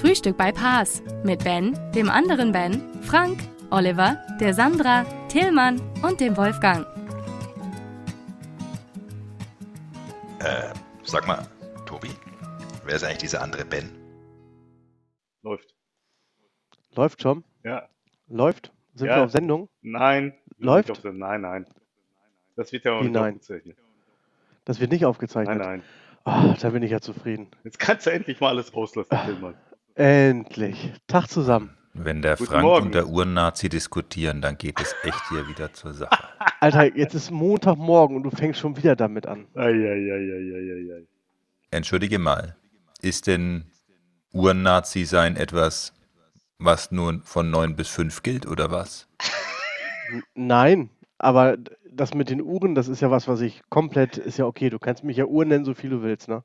Frühstück bei Paas mit Ben, dem anderen Ben, Frank, Oliver, der Sandra, Tillmann und dem Wolfgang. Äh, sag mal, Tobi, wer ist eigentlich dieser andere Ben? Läuft. Läuft schon? Ja. Läuft? Sind Ja. wir auf Sendung? Nein. Läuft? Auf Nein, nein. Das wird ja auch Wie nicht nein? aufgezeichnet. Das wird nicht aufgezeichnet. Nein, nein. Ah, da bin ich ja zufrieden. Jetzt kannst du endlich mal alles rauslassen, Tillmann. Endlich. Tag zusammen. Wenn der Guten Frank Morgen. und der Urnazi diskutieren, dann geht es echt hier wieder zur Sache. Alter, jetzt ist Montagmorgen und du fängst schon wieder damit an. Eieieiei. Entschuldige mal, ist denn Urnazi sein etwas, was nur von 9 bis 5 gilt oder was? Nein, aber das mit den Uhren, das ist ja was, was ich komplett, ist ja okay. Du kannst mich ja Uhr nennen, so viel du willst, ne?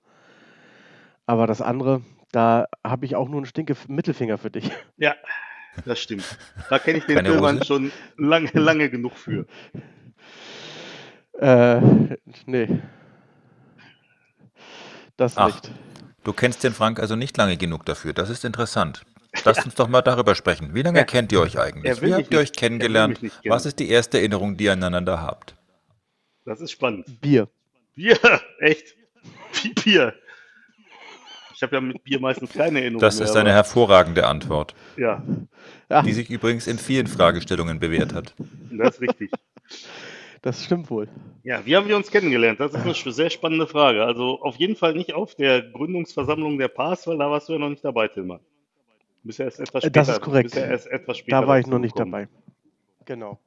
Aber das andere, da habe ich auch nur einen stinke Mittelfinger für dich. Ja, das stimmt. Da kenne ich den Tillmann schon lange, lange genug für. Äh, nee. Das Ach. nicht. Du kennst den Frank also nicht lange genug dafür. Das ist interessant. Lasst uns doch mal darüber sprechen. Wie lange Er- kennt ihr euch eigentlich? Wie habt ihr euch er kennengelernt? Was ist die erste Erinnerung, die ihr aneinander habt? Das ist spannend. Bier. Bier, echt? Wie Bier? Ich habe ja mit Bier meistens keine Erinnerung Das mehr, ist eine aber- hervorragende Antwort, Ja, Ja, die sich übrigens in vielen Fragestellungen bewährt hat. das ist richtig. das stimmt wohl. Ja, wie haben wir uns kennengelernt? Das ist eine sehr spannende Frage. Also auf jeden Fall nicht auf der Gründungsversammlung der PAS, weil da warst du ja noch nicht dabei, Tilman. Du bist ja erst etwas später. das ist korrekt. Du bist ja erst etwas später Da war ich noch nicht dazugekommen. dabei. Genau.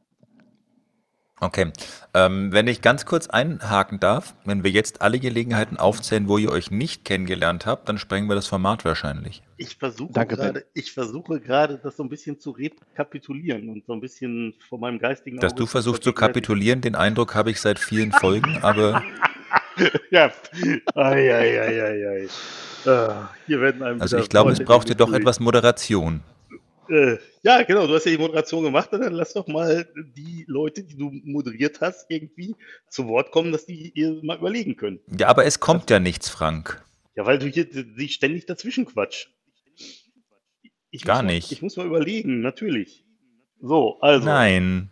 Okay, ähm, wenn ich ganz kurz einhaken darf, wenn wir jetzt alle Gelegenheiten aufzählen, wo ihr euch nicht kennengelernt habt, dann sprengen wir das Format wahrscheinlich. Ich versuche Danke, Ben. gerade, ich versuche gerade, das so ein bisschen zu rekapitulieren und so ein bisschen von meinem geistigen Dass Auge du versuchst zu kapitulieren, den Eindruck habe ich seit vielen Folgen, aber Ja. Ei, ei, ei, ei, ei. Ah, hier werden einem also ich glaube, es braucht dir doch etwas Moderation. Äh, ja, genau, du hast ja die Moderation gemacht, und dann lass doch mal die Leute, die du moderiert hast, irgendwie zu Wort kommen, dass die ihr mal überlegen können. Ja, aber es kommt ja nichts, Frank. Ja, weil du hier die ständig dazwischen quatsch. Ich Gar muss mal, nicht. Ich muss mal überlegen, natürlich. So, also. Nein.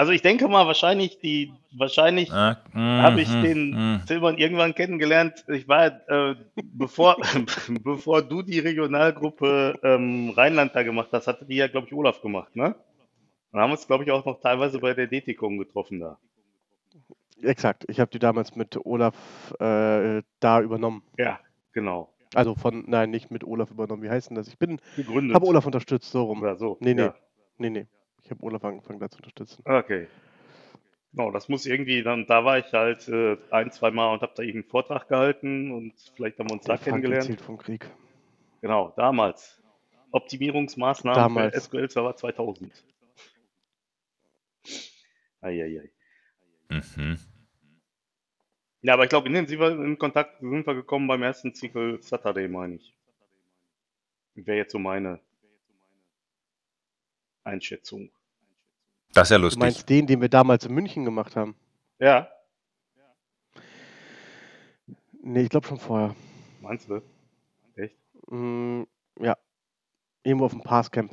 Also ich denke mal, wahrscheinlich die, wahrscheinlich Ah, habe ich mhm, den. Tillmann irgendwann kennengelernt. Ich war, äh, bevor, bevor du die Regionalgruppe ähm, Rheinland da gemacht hast, hatte die ja, glaube ich, Olaf gemacht, ne? Dann haben wir uns, glaube ich, auch noch teilweise bei der DTCOM getroffen da. Exakt. Ich habe die damals mit Olaf äh, da übernommen. Ja, genau. Also von, nein, nicht mit Olaf übernommen. Wie heißt denn das? Ich bin, Gegründet. habe Olaf unterstützt, so rum. Oder so. Nee, nee. Ja. Nee, nee. Ich habe Olaf angefangen, da zu unterstützen. Okay. Genau, das muss irgendwie, dann, da war ich halt äh, ein, zwei Mal und habe da irgendeinen Vortrag gehalten und vielleicht haben wir uns da kennengelernt. erzählt vom Krieg. Genau, damals. Optimierungsmaßnahmen Damals. für SQL Server 2000. Eieiei. Mhm. Ja, aber ich glaube, intensiver in Kontakt sind wir gekommen beim ersten SQL Saturday, meine ich. Wäre jetzt so meine Einschätzung. Das ist ja Du lustig. meinst den, den wir damals in München gemacht haben? Ja, Nee, ich glaube schon vorher. meinst du? Echt? Mm, ja. Irgendwo auf dem Passcamp.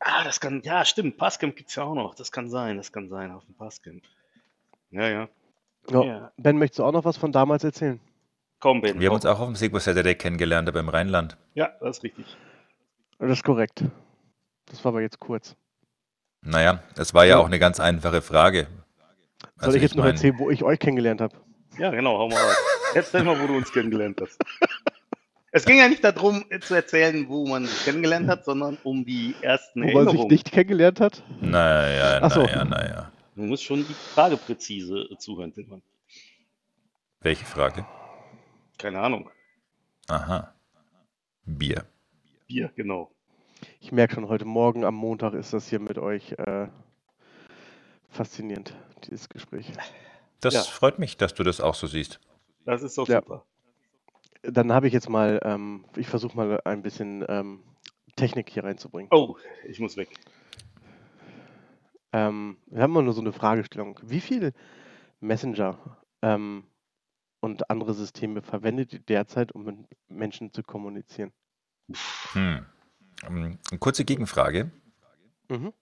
Ah, das kann, ja, stimmt. Passcamp gibt's ja auch noch. Das kann sein, das kann sein, auf dem Passcamp. Ja, ja. Ja. Ja. Ben, möchtest du auch noch was von damals erzählen? Komm, Ben. Wir haben komm. uns auch auf dem Sequel Saturday kennengelernt, aber im Rheinland. Ja, das ist richtig. Das ist korrekt. Das war aber jetzt kurz. Naja, es war ja auch eine ganz einfache Frage. Soll Also ich jetzt noch mein, erzählen, wo ich euch kennengelernt habe? Ja, genau, hau mal raus. Erzähl mal, wo du uns kennengelernt hast. Es ging ja nicht darum, zu erzählen, wo man sich kennengelernt hat, sondern um die ersten Wo man sich Erinnerungen. nicht kennengelernt hat? Naja, Ach so. naja, naja. Du musst schon die Frage präzise äh, zuhören, Tilman. Welche Frage? Keine Ahnung. Aha. Bier. Bier, genau. Ich merke schon, heute Morgen am Montag ist das hier mit euch äh, faszinierend, dieses Gespräch. Das Ja. freut mich, dass du das auch so siehst. Das ist doch Ja. super. Dann habe ich jetzt mal, ähm, ich versuche mal ein bisschen ähm, Technik hier reinzubringen. Oh, ich muss weg. Ähm, wir haben mal nur so eine Fragestellung. Wie viele Messenger ähm, und andere Systeme verwendet ihr derzeit, um mit Menschen zu kommunizieren? Hm. Ähm, Eine kurze Gegenfrage. Mhm.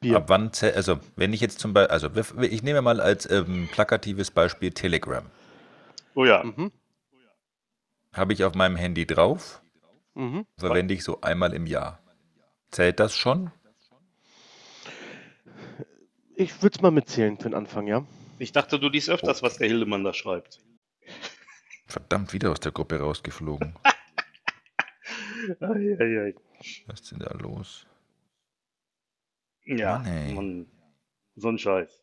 Bier. Ab wann, also wenn ich jetzt zum Beispiel, also ich nehme mal als ähm, plakatives Beispiel Telegram. Oh ja. Mhm. Habe ich auf meinem Handy drauf, Mhm. verwende ich so einmal im Jahr. Zählt das schon? Ich würde es mal mitzählen für den Anfang, ja. Ich dachte, du liest öfters, was der Hildemann da schreibt. Verdammt, wieder aus der Gruppe rausgeflogen. Ei, ei, ei. Was ist denn da los? Ja, Mann. Mann, so ein Scheiß.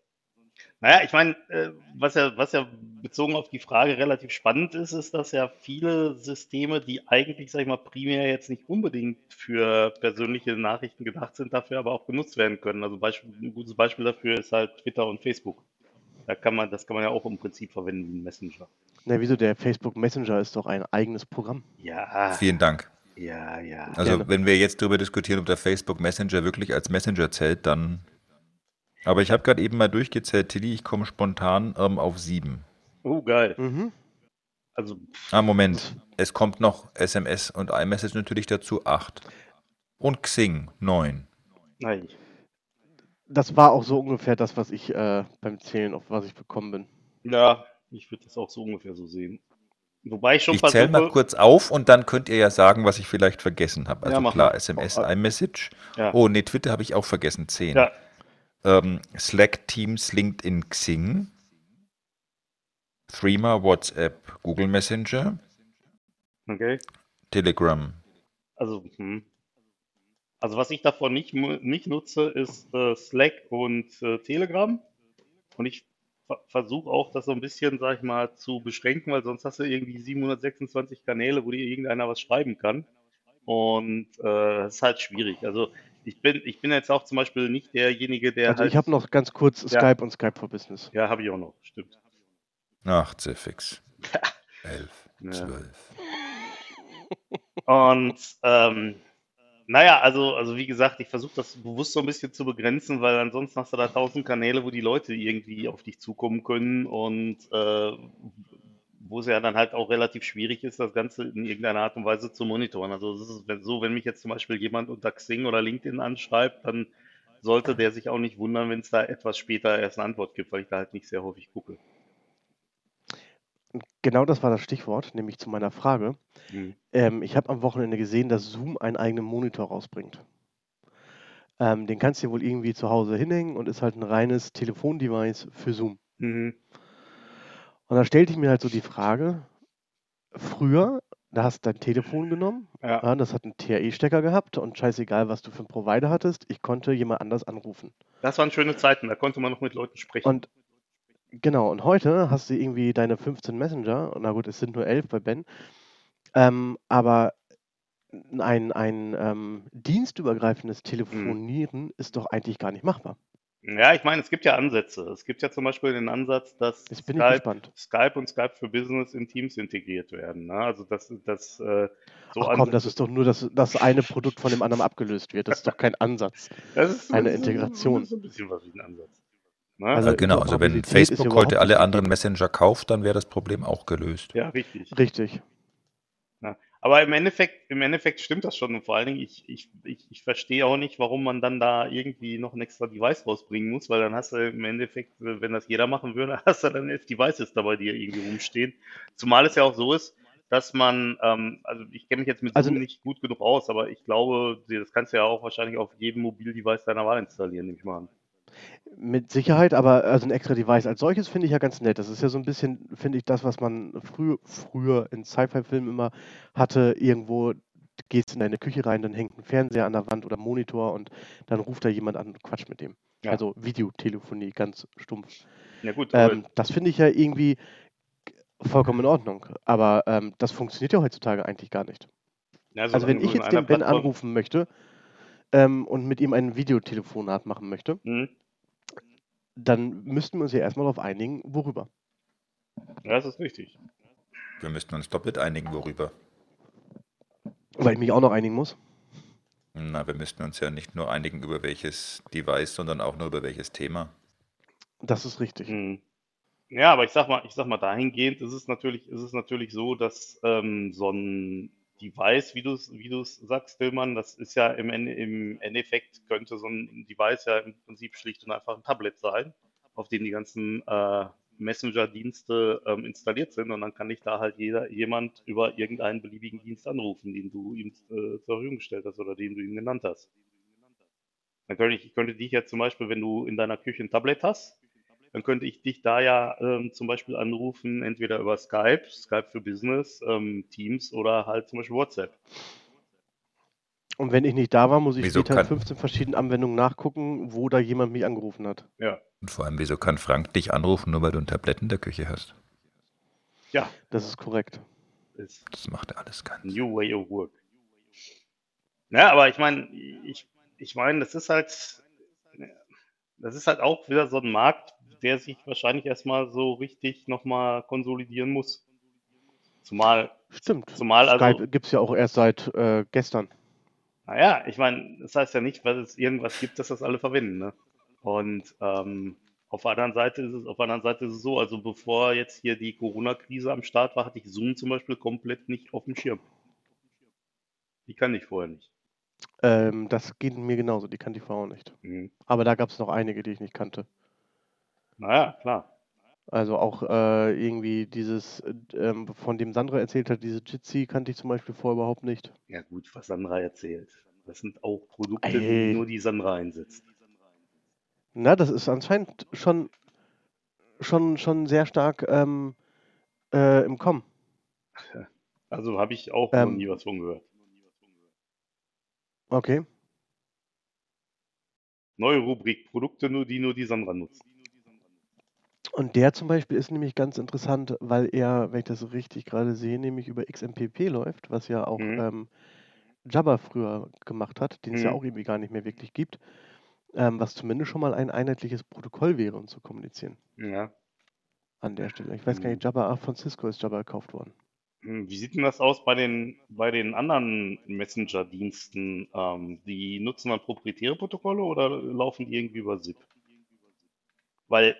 Naja, ich meine, äh, was ja, was ja bezogen auf die Frage relativ spannend ist, ist, dass ja viele Systeme, die eigentlich, sag ich mal, primär jetzt nicht unbedingt für persönliche Nachrichten gedacht sind, dafür aber auch genutzt werden können. Also Beispiel, ein gutes Beispiel dafür ist halt Twitter und Facebook. Da kann man, das kann man ja auch im Prinzip verwenden wie ein Messenger. Na, wieso? Der Facebook Messenger ist doch ein eigenes Programm. Ja, Vielen Dank. Ja, ja. Also Gerne. wenn wir jetzt darüber diskutieren, ob der Facebook Messenger wirklich als Messenger zählt, dann. Aber ich habe gerade eben mal durchgezählt, Tilly, ich komme spontan ähm, auf sieben. Oh, geil. Mhm. Also, Ah, Moment. Es kommt noch SMS und iMessage natürlich dazu, acht. Und Xing, neun. nein. Das war auch so ungefähr das, was ich äh, beim Zählen, auf was ich gekommen bin. Ja, ich würde das auch so ungefähr so sehen. Wobei ich schon Ich zähle mal kurz auf und dann könnt ihr ja sagen, was ich vielleicht vergessen habe. Also Ja, klar, mal. SMS, Oh, äh, iMessage. Ja. Oh, nee, Twitter habe ich auch vergessen, zehn. Ja, Ähm, Slack, Teams, LinkedIn, Xing. Threema, WhatsApp, Google Messenger, okay. Telegram. Also, hm. also was ich davon nicht, nicht nutze, ist äh, Slack und äh, Telegram. Und ich ver versuche auch, das so ein bisschen, sag ich mal, zu beschränken, weil sonst hast du irgendwie 726 Kanäle, wo dir irgendeiner was schreiben kann. Und äh, das ist halt schwierig. Also ich bin, ich bin jetzt auch zum Beispiel nicht derjenige, der Also halt. ich habe noch ganz kurz Ja. Skype und Skype for Business. Ja, habe ich auch noch, stimmt. Ach, Zifix. Elf, Ja. zwölf. Und ähm, naja, also, also wie gesagt, ich versuche das bewusst so ein bisschen zu begrenzen, weil ansonsten hast du da tausend Kanäle, wo die Leute irgendwie auf dich zukommen können und äh, wo es ja dann halt auch relativ schwierig ist, das Ganze in irgendeiner Art und Weise zu monitoren. Also es ist so, wenn mich jetzt zum Beispiel jemand unter Xing oder LinkedIn anschreibt, dann sollte der sich auch nicht wundern, wenn es da etwas später erst eine Antwort gibt, weil ich da halt nicht sehr häufig gucke. Genau das war das Stichwort, nämlich zu meiner Frage. Hm. Ähm, ich habe am Wochenende gesehen, dass Zoom einen eigenen Monitor rausbringt. Ähm, den kannst du dir wohl irgendwie zu Hause hinhängen und ist halt ein reines Telefondevice für Zoom. Mhm. Und da stellte ich mir halt so die Frage, früher, da hast du dein Telefon genommen, Ja. ja, das hat einen TRE-Stecker gehabt und scheißegal, was du für einen Provider hattest, ich konnte jemand anders anrufen. Das waren schöne Zeiten, da konnte man noch mit Leuten sprechen. Und genau, und heute hast du irgendwie deine 15 Messenger, und na gut, es sind nur 11 bei Ben, ähm, aber ein, ein ähm, dienstübergreifendes Telefonieren ist doch eigentlich gar nicht machbar. Ja, ich meine, es gibt ja Ansätze. Es gibt ja zum Beispiel den Ansatz, dass Skype. Skype und Skype für Business in Teams integriert werden. Ne? Also das, das äh, so Ach komm, das ist doch nur, dass das eine Produkt von dem anderen abgelöst wird. Das ist doch kein Ansatz. das ist, eine Integration. Das ist ein bisschen was wie ein Ansatz. Ne? Also Also genau, also wenn Facebook heute alle anderen. Messenger kauft, dann wäre das Problem auch gelöst. ja, richtig. Richtig. Ja. Aber im Endeffekt, im Endeffekt stimmt das schon. Und vor allen Dingen, ich, ich, ich, ich verstehe auch nicht, warum man dann da irgendwie noch ein extra Device rausbringen muss, weil dann hast du im Endeffekt, wenn das jeder machen würde, hast du dann elf Devices dabei, die irgendwie rumstehen. Zumal es ja auch so ist, dass man, ähm, also ich kenne mich jetzt mit Also- Zoom nicht gut genug aus, aber ich glaube, das kannst du ja auch wahrscheinlich auf jedem Mobildevice deiner Wahl installieren, nehme ich mal an. Mit Sicherheit, aber also ein extra Device als solches finde ich ja ganz nett. Das ist ja so ein bisschen, finde ich, das, was man früh, früher in Sci-Fi-Filmen immer hatte. Irgendwo gehst in deine Küche rein, dann hängt ein Fernseher an der Wand oder Monitor und dann ruft da jemand an und quatscht mit dem. Ja. Also Videotelefonie, ganz stumpf. Ja gut, Ähm, das finde ich ja irgendwie vollkommen in Ordnung. Aber ähm, das funktioniert ja heutzutage eigentlich gar nicht. Ja, Also solange wenn ich du jetzt den Ben Plattform- anrufen möchte ähm, und mit ihm ein Videotelefonat machen möchte, Mhm. Dann müssten wir uns ja erstmal darauf einigen, worüber. Ja, das ist richtig. Wir müssten uns doppelt einigen, worüber. Weil ich mich auch noch einigen muss. Na, wir müssten uns ja nicht nur einigen über welches Device, sondern auch nur über welches Thema. Das ist richtig. Mhm. Ja, aber ich sag mal, ich sag mal, dahingehend ist es natürlich, ist es natürlich so, dass ähm, so ein Device, wie du es, wie sagst, Tillmann, das ist ja im, im Endeffekt könnte so ein Device ja im Prinzip schlicht und einfach ein Tablet sein, auf dem die ganzen äh, Messenger-Dienste ähm, installiert sind und dann kann dich da halt jeder, jemand über irgendeinen beliebigen Dienst anrufen, den du ihm äh, zur Verfügung gestellt hast oder den du ihm genannt hast. Dann könnte ich, ich könnte dich jetzt zum Beispiel, wenn du in deiner Küche ein Tablet hast, dann könnte ich dich da ja ähm, zum Beispiel anrufen, entweder über Skype, Skype für Business, ähm, Teams oder halt zum Beispiel WhatsApp. Und wenn ich nicht da war, muss ich Wieso später in kann- 15 verschiedenen Anwendungen nachgucken, wo da jemand mich angerufen hat. Ja. Und vor allem, wieso kann Frank dich anrufen, nur weil du ein Tablett in der Küche hast? Ja, Das ist korrekt. ist Das macht er alles ganz. New Way of Work. Ja, aber ich meine, ich, ich meine, das ist halt, das ist halt auch wieder so ein Markt, der sich wahrscheinlich erstmal so richtig nochmal konsolidieren muss. Zumal, Stimmt. zumal also, Skype gibt es ja auch erst seit äh, gestern. naja, ich meine, das heißt ja nicht, weil es irgendwas gibt, dass das alle verwenden, ne? Und ähm, auf der anderen Seite ist es, auf der anderen Seite ist es so, also bevor jetzt hier die Corona-Krise am Start war, hatte ich Zoom zum Beispiel komplett nicht auf dem Schirm. Die kann ich vorher nicht. Ähm, das geht mir genauso, die kannte ich vorher auch nicht. Mhm. Aber da gab es noch einige, die ich nicht kannte. Naja, klar. Also auch äh, irgendwie dieses, äh, ähm, von dem Sandra erzählt hat, diese Jitsi kannte ich zum Beispiel vorher überhaupt nicht. Ja gut, was Sandra erzählt. Das sind auch Produkte, Ey. die nur die Sandra einsetzt. Na, das ist anscheinend schon, schon, schon sehr stark ähm, äh, im Kommen. Also habe ich auch noch Ähm. nie was von gehört. Okay. Neue Rubrik, Produkte, nur die nur die Sandra nutzt. Und der zum Beispiel ist nämlich ganz interessant, weil er, wenn ich das richtig gerade sehe, nämlich über XMPP läuft, was ja auch Mhm. ähm, Jabba früher gemacht hat, den es ja Mhm. auch irgendwie gar nicht mehr wirklich gibt, ähm, was zumindest schon mal ein einheitliches Protokoll wäre, um zu kommunizieren Ja. an der Stelle. Ich weiß gar Mhm. nicht, Jabba, ach, von Cisco ist Jabba gekauft worden. Hm, Wie sieht denn das aus bei den, bei den anderen Messenger-Diensten? Ähm, die nutzen dann proprietäre Protokolle oder laufen die irgendwie über SIP? Weil,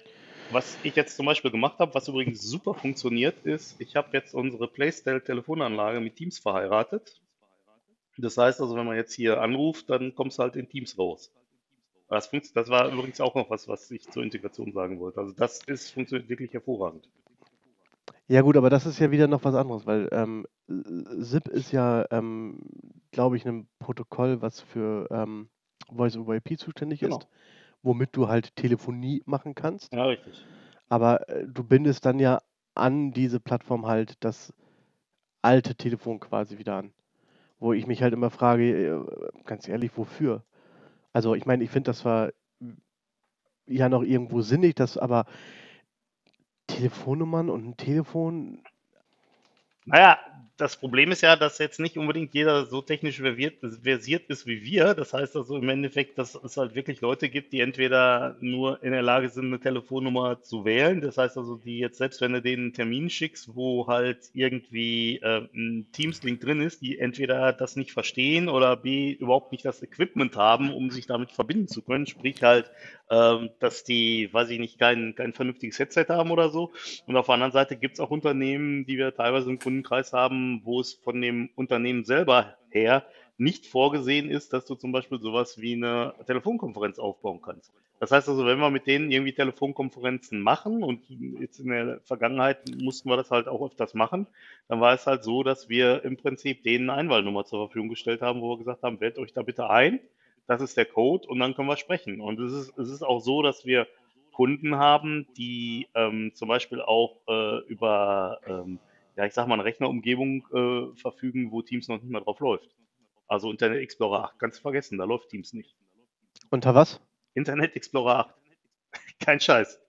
was ich jetzt zum Beispiel gemacht habe, was übrigens super funktioniert, ist, ich habe jetzt unsere Playstyle-Telefonanlage mit Teams verheiratet. Das heißt also, wenn man jetzt hier anruft, dann kommst du halt in Teams raus. Das, das war übrigens auch noch was, was ich zur Integration sagen wollte. Also das ist, funktioniert wirklich hervorragend. Ja gut, aber das ist ja wieder noch was anderes, weil ähm, SIP ist ja, ähm, glaube ich, ein Protokoll, was für ähm, Voice over IP zuständig Genau. ist, womit du halt Telefonie machen kannst. Ja, richtig. Aber äh, du bindest dann ja an diese Plattform halt das alte Telefon quasi wieder an. Wo ich mich halt immer frage, äh, ganz ehrlich, wofür? Also ich meine, ich finde das zwar ja noch irgendwo sinnig, dass aber Telefonnummern und ein Telefon, Naja, das Problem ist ja, dass jetzt nicht unbedingt jeder so technisch versiert, ist wie wir. Das heißt also im Endeffekt, dass es halt wirklich Leute gibt, die entweder nur in der Lage sind, eine Telefonnummer zu wählen. Das heißt also, die jetzt, selbst wenn du denen einen Termin schickst, wo halt irgendwie äh, ein Teams-Link drin ist, die entweder das nicht verstehen oder B, überhaupt nicht das Equipment haben, um sich damit verbinden zu können. Sprich halt, ähm, dass die, weiß ich nicht, kein, kein vernünftiges Headset haben oder so. Und auf der anderen Seite gibt es auch Unternehmen, die wir teilweise im Kundenkreis haben, wo es von dem Unternehmen selber her nicht vorgesehen ist, dass du zum Beispiel sowas wie eine Telefonkonferenz aufbauen kannst. Das heißt also, wenn wir mit denen irgendwie Telefonkonferenzen machen und jetzt in der Vergangenheit mussten wir das halt auch öfters machen, dann war es halt so, dass wir im Prinzip denen eine Einwahlnummer zur Verfügung gestellt haben, wo wir gesagt haben, wählt euch da bitte ein, das ist der Code und dann können wir sprechen. Und es ist, es ist auch so, dass wir Kunden haben, die ähm, zum Beispiel auch äh, über, ähm, ja, ich sag mal, eine Rechnerumgebung äh, verfügen, wo Teams noch nicht mal drauf läuft. Also Internet Explorer 8 kannst du vergessen, da läuft Teams nicht. unter was? Internet Explorer 8. Kein Scheiß.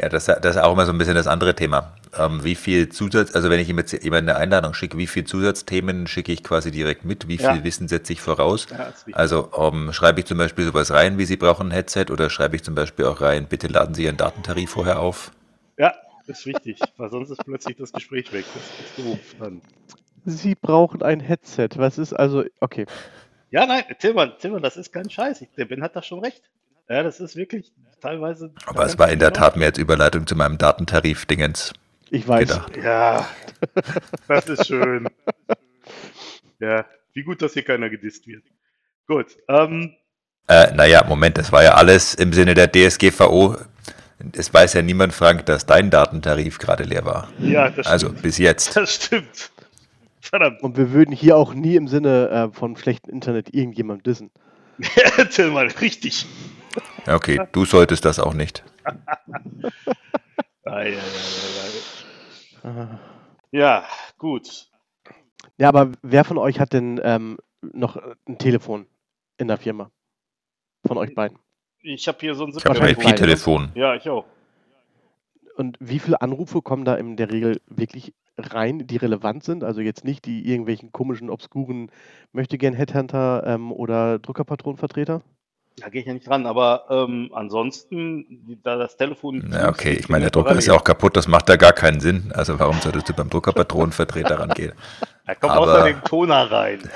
Ja, das, das ist auch immer so ein bisschen das andere Thema. ähm, wie viel Zusatz, also wenn ich ihm jetzt jemand eine Einladung schicke, wie viel Zusatzthemen schicke ich quasi direkt mit? Wie viel Ja. Wissen setze ich voraus? Ja. Also ähm, schreibe ich zum Beispiel sowas rein, wie Sie brauchen ein Headset oder schreibe ich zum Beispiel auch rein, bitte laden Sie Ihren Datentarif vorher auf? Ja, ist wichtig, weil sonst ist plötzlich das Gespräch weg. Das ist doof dann. Sie brauchen ein Headset. Was ist also. Okay. Ja, nein, Tillmann, Tillmann, das ist kein Scheiß. Ich, der Ben hat da schon recht. Ja, das ist wirklich teilweise. Aber es war in der Tat mehr als Überleitung zu meinem Datentarif-Dingens Ich weiß. gedacht. Ja, das ist schön. Ja, wie gut, dass hier keiner gedisst wird. Gut, ähm, Äh, naja, Moment, das war ja alles im Sinne der DSGVO. Es weiß ja niemand, Frank, dass dein Datentarif gerade leer war. ja, das Also stimmt. bis jetzt. Das stimmt. Verdammt. Und wir würden hier auch nie im Sinne äh, von schlechtem Internet irgendjemand dissen. Tillmann, richtig. Ja, Okay, du solltest das auch nicht. Ei, ei. Ja, gut. Ja, aber wer von euch hat denn ähm, noch ein Telefon in der Firma? Von euch beiden. Ich habe hier so ein Ich habe ein IP-Telefon. Ja, ich auch. Und wie viele Anrufe kommen da in der Regel wirklich rein, die relevant sind? Also jetzt nicht die irgendwelchen komischen, obskuren Möchtegern Headhunter ähm, oder Druckerpatronenvertreter? Da gehe ich ja nicht dran, aber ähm, ansonsten, da das Telefon. Ja, okay, ich meine, der Drucker ist ja auch kaputt, das macht ja gar keinen Sinn. Also warum solltest du beim Druckerpatronenvertreter rangehen? Da kommt aber- außerdem Toner rein.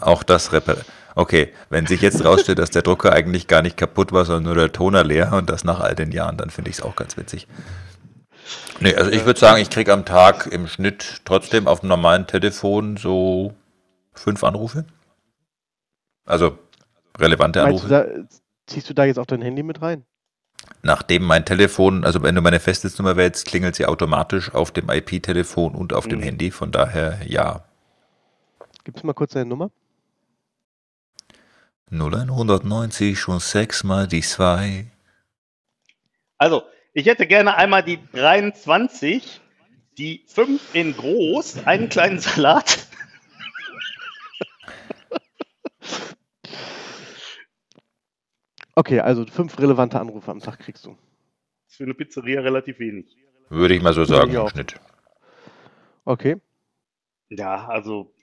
Auch das reparieren. Okay, wenn sich jetzt rausstellt, dass der Drucker eigentlich gar nicht kaputt war, sondern nur der Toner leer und das nach all den Jahren, dann finde ich es auch ganz witzig. Nee, also ich würde sagen, ich kriege am Tag im Schnitt trotzdem auf dem normalen Telefon so fünf Anrufe. Also relevante Meinst du, Anrufe. da, ziehst du da jetzt auch dein Handy mit rein? Nachdem mein Telefon, also wenn du meine Festnetznummer wählst, klingelt sie automatisch auf dem IP-Telefon und auf dem Mhm. Handy. Von daher ja. Gibst du mal kurz deine Nummer? 0190 und 6 mal die 2. Also, ich hätte gerne einmal die 23, die 5 in groß, einen kleinen Salat. Okay, also fünf relevante Anrufe am Tag kriegst du. Das ist für eine Pizzeria relativ wenig. Würde ich mal so sagen im. Schnitt. Okay. Ja, also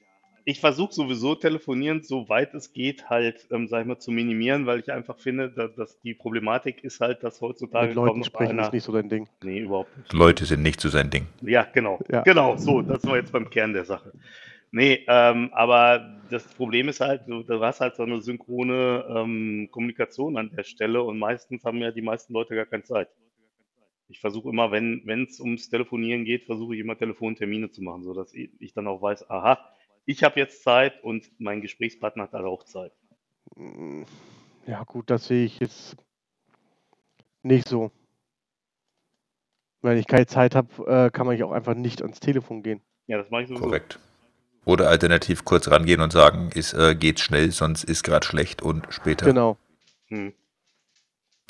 ich versuche sowieso telefonierend, so weit es geht, halt, ähm, sag ich mal, zu minimieren, weil ich einfach finde, dass, dass die Problematik ist halt, dass heutzutage Mit Leuten sprechen einer. ist nicht so dein Ding. Nee, überhaupt nicht. Leute sind nicht so sein Ding. Ja, genau. Ja. Genau, so, das wir jetzt beim Kern der Sache. Nee, ähm, aber das Problem ist halt, du, du hast halt so eine synchrone ähm, Kommunikation an der Stelle und meistens haben ja die meisten Leute gar keine Zeit. Ich versuche immer, wenn wenn es ums Telefonieren geht, versuche ich immer Telefontermine zu machen, sodass ich dann auch weiß, aha, ich habe jetzt Zeit und mein Gesprächspartner hat halt auch Zeit. Mm, Ja, gut, das sehe ich jetzt nicht so. Wenn ich keine Zeit habe, äh, kann man ja auch einfach nicht ans Telefon gehen. Ja, das mache ich sowieso. Korrekt. Oder alternativ kurz rangehen und sagen, ist, äh, geht's schnell, sonst ist gerade schlecht und später. Genau. Hm.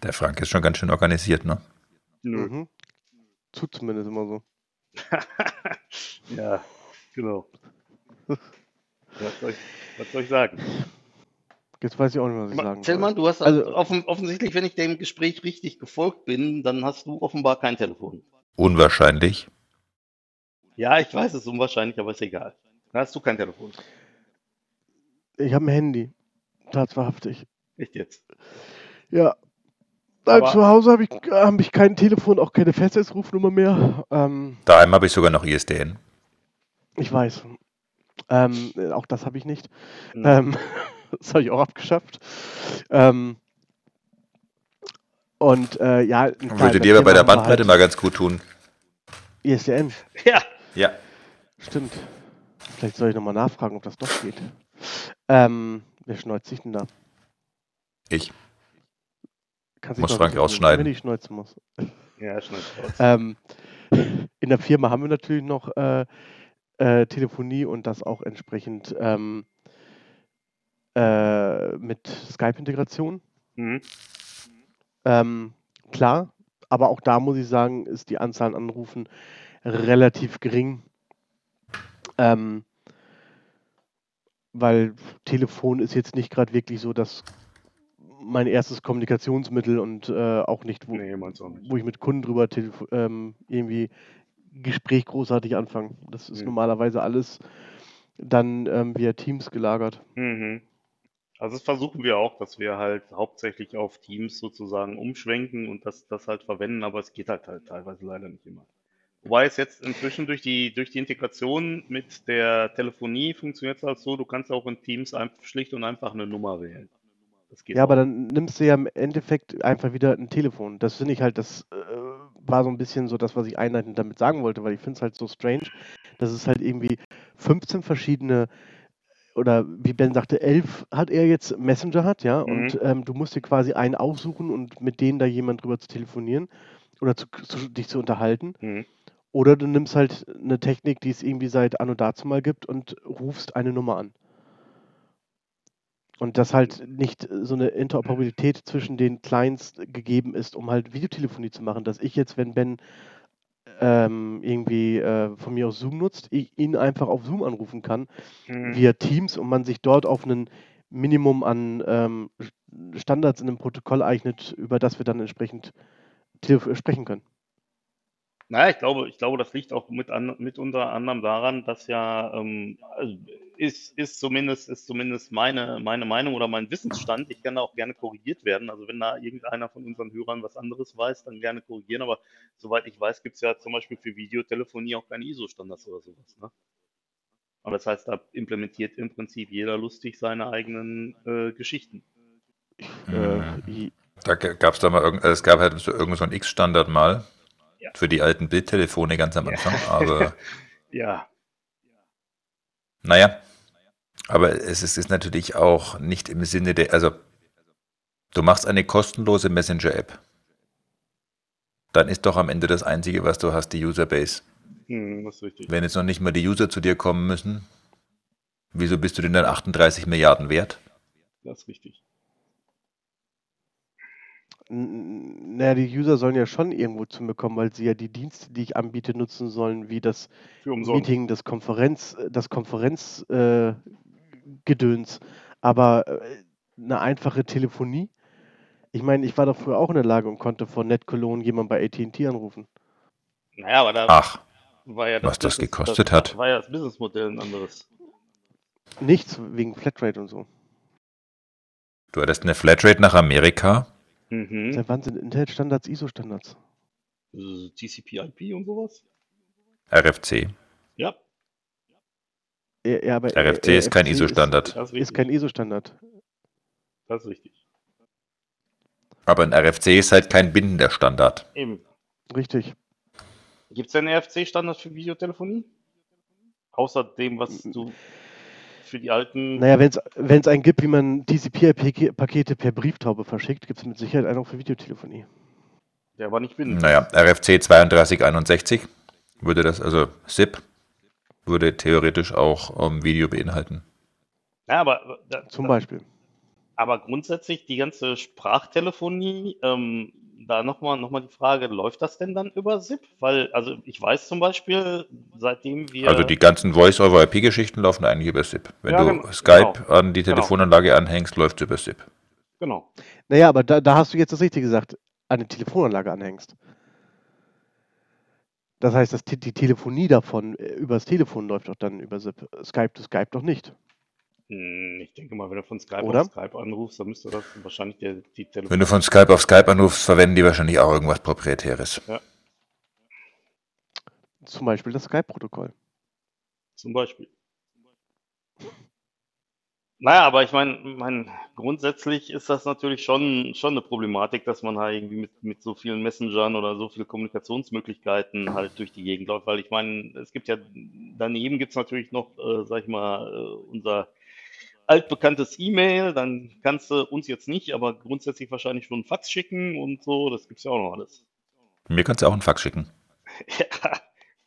Der Frank ist schon ganz schön organisiert, ne? Nö. Mhm. Tut zumindest immer so. ja, genau. Was soll ich, was soll ich sagen? Jetzt weiß ich auch nicht, was ich sagen Tillmann, soll. du hast Also- offen, offensichtlich, wenn ich dem Gespräch richtig gefolgt bin, dann hast du offenbar kein Telefon. Unwahrscheinlich. Ja, ich weiß, es ist unwahrscheinlich, aber ist egal. Dann hast du kein Telefon. Ich habe ein Handy. Tatsächlich. Echt jetzt? Ja. Aber zu Hause habe ich, hab ich kein Telefon, auch keine Festnetzrufnummer mehr. Ähm, Daheim habe ich sogar noch ISDN. ich weiß. Ähm, äh, auch das habe ich nicht. Hm. Ähm, das habe ich auch abgeschafft. Ähm, und äh, ja, klar, Würde dir aber bei der wir Bandbreite halt mal ganz gut tun. ISDN, Ja, Ja. stimmt. Vielleicht soll ich nochmal nachfragen, ob das doch geht. Ähm, wer schneuzt sich denn da? Ich. Kannst Muss Frank rausschneiden. Wenn ich schneuzen muss. ja, schnell raus. Ähm, in der Firma haben wir natürlich noch äh, äh, Telefonie und das auch entsprechend ähm, äh, mit Skype-Integration. Mhm. Ähm, klar, aber auch da muss ich sagen, ist die Anzahl an Anrufen relativ gering. Ähm, weil Telefon ist jetzt nicht gerade wirklich so das mein erstes Kommunikationsmittel und äh, auch nicht, wo, Nee, auch nicht. wo ich mit Kunden drüber ähm, irgendwie Gespräch großartig anfange. Das ist Mhm. normalerweise alles dann ähm, via Teams gelagert. Mhm. Also das versuchen wir auch, dass wir halt hauptsächlich auf Teams sozusagen umschwenken und das, das halt verwenden, aber es geht halt, halt teilweise leider nicht immer. Wobei es jetzt inzwischen durch die, durch die Integration mit der Telefonie funktioniert es halt so, du kannst auch in Teams schlicht und einfach eine Nummer wählen. Ja, aber auch. dann nimmst du ja im Endeffekt einfach wieder ein Telefon. Das finde ich halt, das äh, war so ein bisschen so das, was ich einleitend damit sagen wollte, weil ich finde es halt so strange, dass es halt irgendwie 15 verschiedene oder wie Ben sagte, elf hat er jetzt Messenger hat, ja, und Mhm. ähm, du musst dir quasi einen aussuchen und mit denen da jemand drüber zu telefonieren oder zu, zu, dich zu unterhalten. Mhm. Oder du nimmst halt eine Technik, die es irgendwie seit Anno dazu mal gibt und rufst eine Nummer an. Und dass halt nicht so eine Interoperabilität zwischen den Clients gegeben ist, um halt Videotelefonie zu machen. Dass ich jetzt, wenn Ben ähm, irgendwie äh, von mir aus Zoom nutzt, ich ihn einfach auf Zoom anrufen kann, Mhm. via Teams und man sich dort auf ein Minimum an ähm, Standards in einem Protokoll eignet, über das wir dann entsprechend sprechen können. Naja, ich glaube, ich glaube, das liegt auch mit, an, mit unter anderem daran, dass ja, ähm, also ist, ist zumindest, ist zumindest meine, meine Meinung oder mein Wissensstand. Ich kann da auch gerne korrigiert werden. Also wenn da irgendeiner von unseren Hörern was anderes weiß, dann gerne korrigieren. Aber soweit ich weiß, gibt es ja zum Beispiel für Videotelefonie auch keine ISO-Standards oder sowas. Ne? Und das heißt, da implementiert im Prinzip jeder lustig seine eigenen äh, Geschichten. Äh, Mhm. i- Da gab es da mal irgend, es gab halt so irgend so ein X-Standard mal Ja. für die alten Bildtelefone ganz am Ja. Anfang, aber Ja, naja, aber es ist, ist natürlich auch nicht im Sinne der, also du machst eine kostenlose Messenger-App, dann ist doch am Ende das Einzige, was du hast, die Userbase. hm, das ist richtig. Wenn jetzt noch nicht mal die User zu dir kommen müssen, wieso bist du denn dann 38 Milliarden wert? Das ist richtig. Naja, die User sollen ja schon irgendwo zu mir kommen, weil sie ja die Dienste, die ich anbiete, nutzen sollen, wie das. Meeting, das Konferenz, das Konferenzgedöns. Äh. Aber äh, eine einfache Telefonie. Ich meine, ich war doch früher auch in der Lage und konnte von NetCologne jemanden bei AT&T anrufen. Naja, aber da Ach, war ja was das Business- gekostet das, hat. War ja das Businessmodell ein anderes. Nichts wegen Flatrate und so. du hattest eine Flatrate nach Amerika. Mhm. Seit wann sind Internetstandards ISO-Standards? Äh, TCP/IP und sowas? RFC. Ja, Ja, ja, aber RFC ist kein RFC ISO-Standard. das ist Ist, kein ISO-Standard. das ist richtig. Aber ein RFC ist halt kein bindender Standard. Eben. Richtig. Gibt es denn RFC-Standard für Videotelefonie? Außer dem, was du für die alten. Naja, wenn es einen gibt, wie man TCP-Pakete per Brieftaube verschickt, gibt es mit Sicherheit einen auch für Videotelefonie. Der war nicht bindend. Naja, RFC 3261 würde das, also SIP, würde theoretisch auch ähm, Video beinhalten. Ja, aber, da, Zum Beispiel. aber grundsätzlich die ganze Sprachtelefonie, ähm, da nochmal noch mal die Frage, läuft das denn dann über SIP? Weil, also ich weiß zum Beispiel, seitdem wir. Also die ganzen Voice-over-IP-Geschichten laufen eigentlich über SIP. Wenn Ja, du gen- Skype genau. an die Genau. Telefonanlage anhängst, läuft es über SIP. Genau. Naja, aber da, da hast du jetzt das Richtige gesagt, an die Telefonanlage anhängst. Das heißt, dass die, die Telefonie davon äh, übers Telefon läuft doch dann über SIP. Skype to Skype doch nicht. Hm, Ich denke mal, wenn du von Skype Oder? auf Skype anrufst, dann müsste das wahrscheinlich der, die Telefon. Wenn du von Skype auf Skype anrufst, verwenden die wahrscheinlich auch irgendwas Proprietäres. Zum Beispiel das Skype-Protokoll. Zum Beispiel. Naja, aber ich meine, mein, grundsätzlich ist das natürlich schon, schon eine Problematik, dass man halt irgendwie mit, mit so vielen Messengern oder so viele Kommunikationsmöglichkeiten halt durch die Gegend läuft. Weil ich meine, es gibt ja, daneben gibt es natürlich noch, äh, sag ich mal, äh, unser altbekanntes E-Mail, dann kannst du uns jetzt nicht, aber grundsätzlich wahrscheinlich schon einen Fax schicken und so, das gibt's ja auch noch alles. Mir kannst du auch einen Fax schicken. Ja,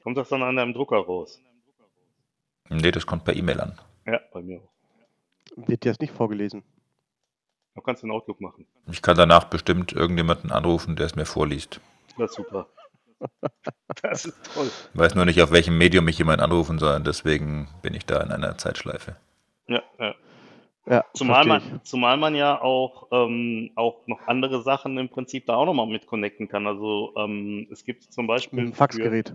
kommt das dann an deinem Drucker raus? Nee, das kommt per E-Mail an. Ja, bei mir auch. Wird dir das nicht vorgelesen? Du kannst den Outlook machen. Ich kann danach bestimmt irgendjemanden anrufen, der es mir vorliest. Das ist super. Das ist toll. Weiß nur nicht, auf welchem Medium mich jemand anrufen soll, deswegen bin ich da in einer Zeitschleife. Ja, ja. Ja, Zumal man, zumal man ja auch, ähm, auch noch andere Sachen im Prinzip da auch nochmal mit connecten kann. Also ähm, es gibt zum. Beispiel Mit dem für, Faxgerät.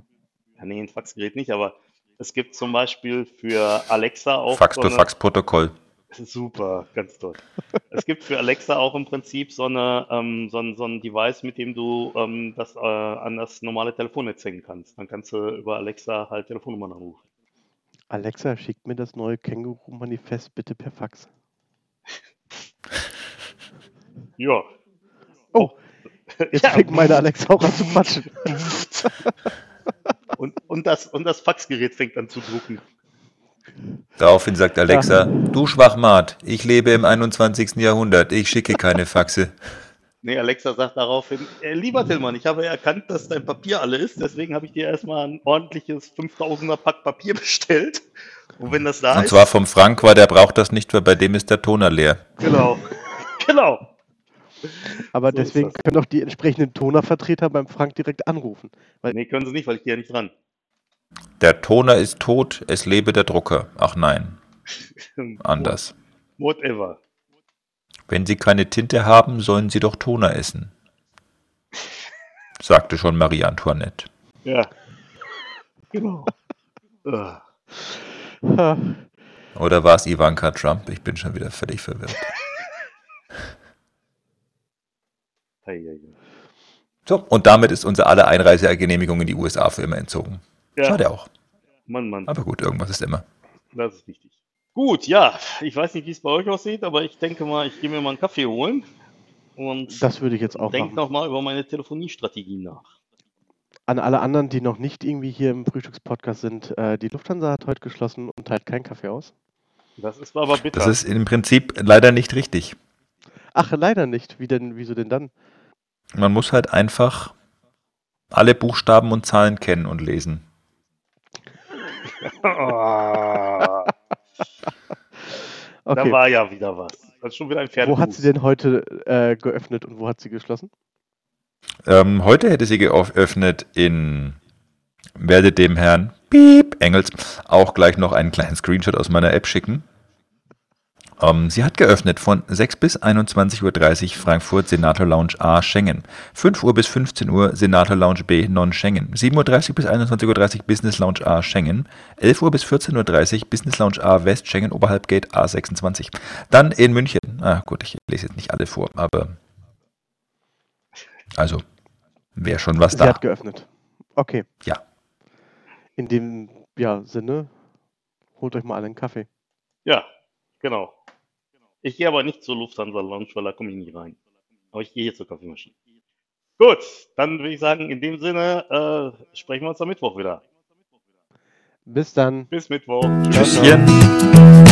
ja, nee, ein Faxgerät nicht, aber es gibt zum Beispiel für Alexa auch so Fax-to-Fax-Protokoll. super, ganz toll. Es gibt für Alexa auch im Prinzip so eine, ähm, so ein, so ein Device, mit dem du ähm, das äh, an das normale Telefonnetz hängen kannst. Dann kannst du über Alexa halt Telefonnummern anrufen. Alexa, schickt mir das neue Känguru-Manifest bitte per Fax. Ja. Oh, jetzt Ja. fängt meine Alexa auch an zu quatschen. Und, und, das, und das Faxgerät fängt an zu drucken. Daraufhin sagt Alexa, du Schwachmat, ich lebe im 21. Jahrhundert, ich schicke keine Faxe. Nee, Alexa sagt daraufhin, äh, lieber Tillmann, ich habe erkannt, dass dein Papier alle ist, deswegen habe ich dir erstmal ein ordentliches 5000er Pack Papier bestellt. Und wenn das da Und ist, zwar vom Frank, weil der braucht das nicht, weil bei dem ist der Toner leer. genau, genau. Aber So deswegen können doch die entsprechenden Tonervertreter beim Frank direkt anrufen. Weil Nee, können sie nicht, weil ich gehe ja nicht dran. Der Toner ist tot, es lebe der Drucker. Ach nein, anders. Whatever. Wenn Sie keine Tinte haben, sollen Sie doch Toner essen. Sagte schon Marie Antoinette. Ja. Genau. Ah. Oder war es Ivanka Trump? Ich bin schon wieder völlig verwirrt. Ei, ei, ei. So, und damit ist unsere alle Einreisegenehmigung in die USA für immer entzogen. Ja, Schade auch. Mann, Mann, Aber gut, irgendwas ist immer. das ist wichtig. Gut, ja, ich weiß nicht, wie es bei euch aussieht, aber ich denke mal, ich gehe mir mal einen Kaffee holen und das würde ich jetzt auch denke machen. nochmal über meine Telefoniestrategie nach. An alle anderen, die noch nicht irgendwie hier im Frühstückspodcast sind, äh, die Lufthansa hat heute geschlossen und teilt keinen Kaffee aus. Das ist aber bitter. Das ist im Prinzip leider nicht richtig. Ach, leider nicht. Wie denn, wieso denn dann? Man muss halt einfach alle Buchstaben und Zahlen kennen und lesen. Da Okay. war ja wieder was. Das ist schon wieder ein Pferd. Wo hat sie denn heute äh, geöffnet und wo hat sie geschlossen? Ähm, heute hätte sie geöffnet in werde dem Herrn Piep Engels auch gleich noch einen kleinen Screenshot aus meiner App schicken. Ähm, sie hat geöffnet von 6 bis 21.30 Uhr Frankfurt Senator Lounge A Schengen. 5 Uhr bis 15 Uhr Senator Lounge B Non-Schengen. 7.30 Uhr bis 21.30 Uhr Business Lounge A Schengen. 11 Uhr bis 14.30 Uhr Business Lounge A West Schengen Oberhalb Gate A26. Dann in München. Ah, gut, ich lese jetzt nicht alle vor, aber also wäre schon was Sie da. hat geöffnet. Okay. Ja. In dem ja, Sinne, holt euch mal alle einen Kaffee. Ja, genau. Ich gehe aber nicht zur Lufthansa Lounge, weil da komme ich nicht rein. Aber ich gehe hier zur Kaffeemaschine. Gut, dann würde ich sagen, in dem Sinne äh, sprechen wir uns am Mittwoch wieder. Bis dann. Bis Mittwoch. Ciao. Tschüsschen.